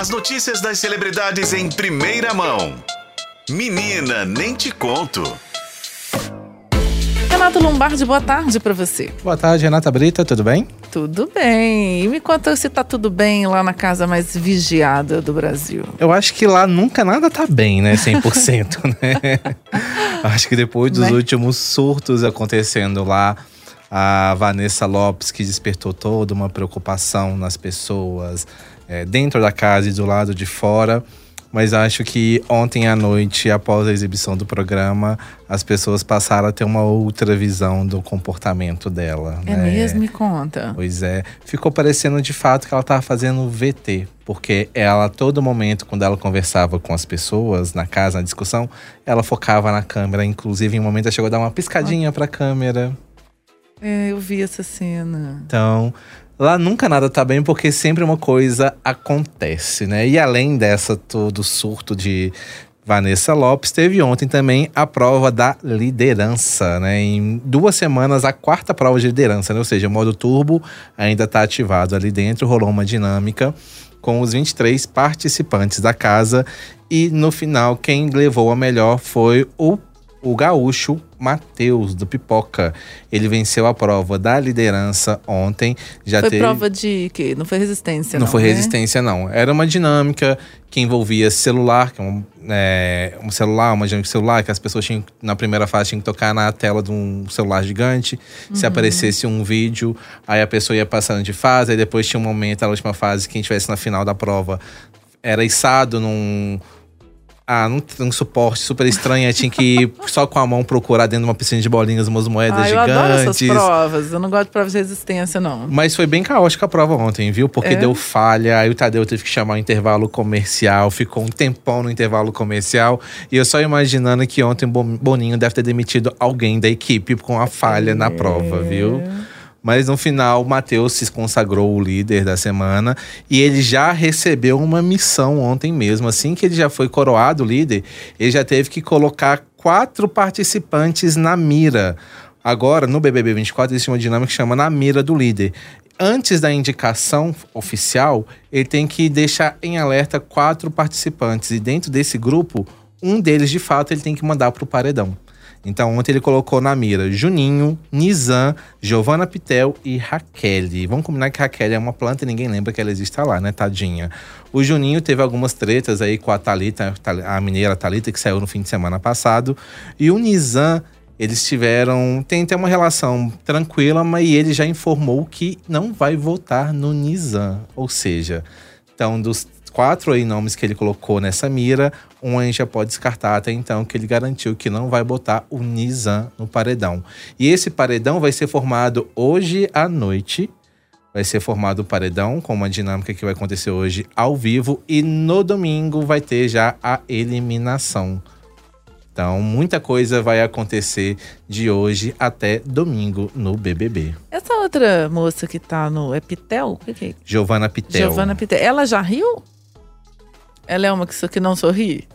As notícias das celebridades em primeira mão. Menina, nem te conto. Renato Lombardi, boa tarde para você. Boa tarde, Renata Brita, tudo bem? Tudo bem. E me conta se tá tudo bem lá na casa mais vigiada do Brasil. Eu acho que lá nunca nada tá bem, né? 100%, né? acho que depois dos né? últimos surtos acontecendo lá, a Vanessa Lopes, que despertou toda uma preocupação nas pessoas, é, dentro da casa e do lado de fora. Mas acho que ontem à noite, após a exibição do programa, as pessoas passaram a ter uma outra visão do comportamento dela. É né? mesmo? Me conta. Pois é. Ficou parecendo de fato que ela estava fazendo VT. Porque ela, a todo momento, quando ela conversava com as pessoas na casa, na discussão, ela focava na câmera. Inclusive, em um momento, ela chegou a dar uma piscadinha ah. para a câmera. É, eu vi essa cena. Então, Lá nunca nada tá bem porque sempre uma coisa acontece, né? E além dessa todo surto de Vanessa Lopes, teve ontem também a prova da liderança, né? Em duas semanas, a quarta prova de liderança, né? Ou seja, o modo turbo ainda está ativado ali dentro, rolou uma dinâmica com os 23 participantes da casa e no final quem levou a melhor foi o o gaúcho Matheus, do Pipoca. Ele venceu a prova da liderança ontem. Já foi teve... prova de quê? Não foi resistência, não? Não foi né? resistência, não. Era uma dinâmica que envolvia celular, que é um, é, um celular, uma dinâmica celular, que as pessoas tinham, na primeira fase, tinham que tocar na tela de um celular gigante. Uhum. Se aparecesse um vídeo, aí a pessoa ia passando de fase, aí depois tinha um momento, na última fase, quem estivesse na final da prova era içado num ah, não tem um suporte super estranho. tinha que ir só com a mão procurar dentro de uma piscina de bolinhas umas moedas ah, gigantes. Eu adoro essas provas. Eu não gosto de provas de resistência, não. Mas foi bem caótica a prova ontem, viu? Porque é? deu falha. Aí o Tadeu teve que chamar o intervalo comercial. Ficou um tempão no intervalo comercial. E eu só imaginando que ontem o Boninho deve ter demitido alguém da equipe com a falha é. na prova, viu? Mas no final, o Matheus se consagrou o líder da semana e ele já recebeu uma missão ontem mesmo. Assim que ele já foi coroado líder, ele já teve que colocar quatro participantes na mira. Agora, no BBB 24, existe uma dinâmica que chama na mira do líder. Antes da indicação oficial, ele tem que deixar em alerta quatro participantes. E dentro desse grupo, um deles, de fato, ele tem que mandar para o paredão. Então ontem ele colocou na mira Juninho, Nizam, Giovanna Pitel e Raquel. Vamos combinar que Raquel é uma planta e ninguém lembra que ela existe lá, né, tadinha. O Juninho teve algumas tretas aí com a Talita, a mineira Talita que saiu no fim de semana passado, e o Nizam eles tiveram. Tem até uma relação tranquila, mas ele já informou que não vai votar no Nizam. Ou seja, então, dos quatro aí nomes que ele colocou nessa mira, um a gente já pode descartar até então, que ele garantiu que não vai botar o Nizam no paredão. E esse paredão vai ser formado hoje à noite. Vai ser formado o paredão, com uma dinâmica que vai acontecer hoje ao vivo. E no domingo vai ter já a eliminação. Então, muita coisa vai acontecer de hoje até domingo no BBB. Essa outra moça que tá no Epitel, o que, que é? Giovana Pitel. Giovana Pitel. Ela já riu? Ela é uma que, que não sorri?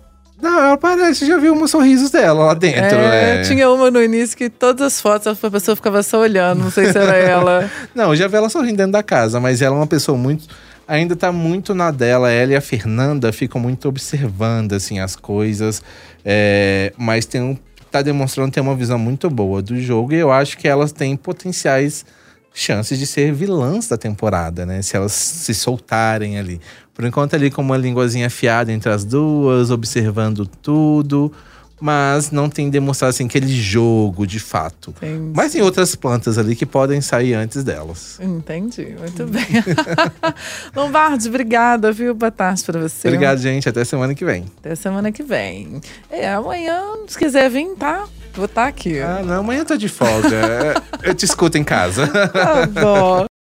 Não, ela parece, já viu uns sorrisos dela lá dentro. É, é. Tinha uma no início que todas as fotos a pessoa ficava só olhando, não sei se era ela. não, eu já vi ela sorrindo dentro da casa, mas ela é uma pessoa muito. Ainda tá muito na dela. Ela e a Fernanda ficam muito observando, assim, as coisas. É, mas tem um, tá demonstrando ter uma visão muito boa do jogo e eu acho que elas têm potenciais chances de ser vilãs da temporada, né? Se elas se soltarem ali. Por enquanto, ali com uma linguazinha afiada entre as duas, observando tudo. Mas não tem demonstrado assim, aquele jogo de fato. Entendi. Mas tem outras plantas ali que podem sair antes delas. Entendi, muito bem. Lombardi, obrigada, viu? Boa tarde pra você. Obrigado, gente. Até semana que vem. Até semana que vem. É, amanhã, se quiser vir, tá? Vou estar tá aqui. Ah, não, amanhã eu tô de folga. eu te escuto em casa. Tá bom.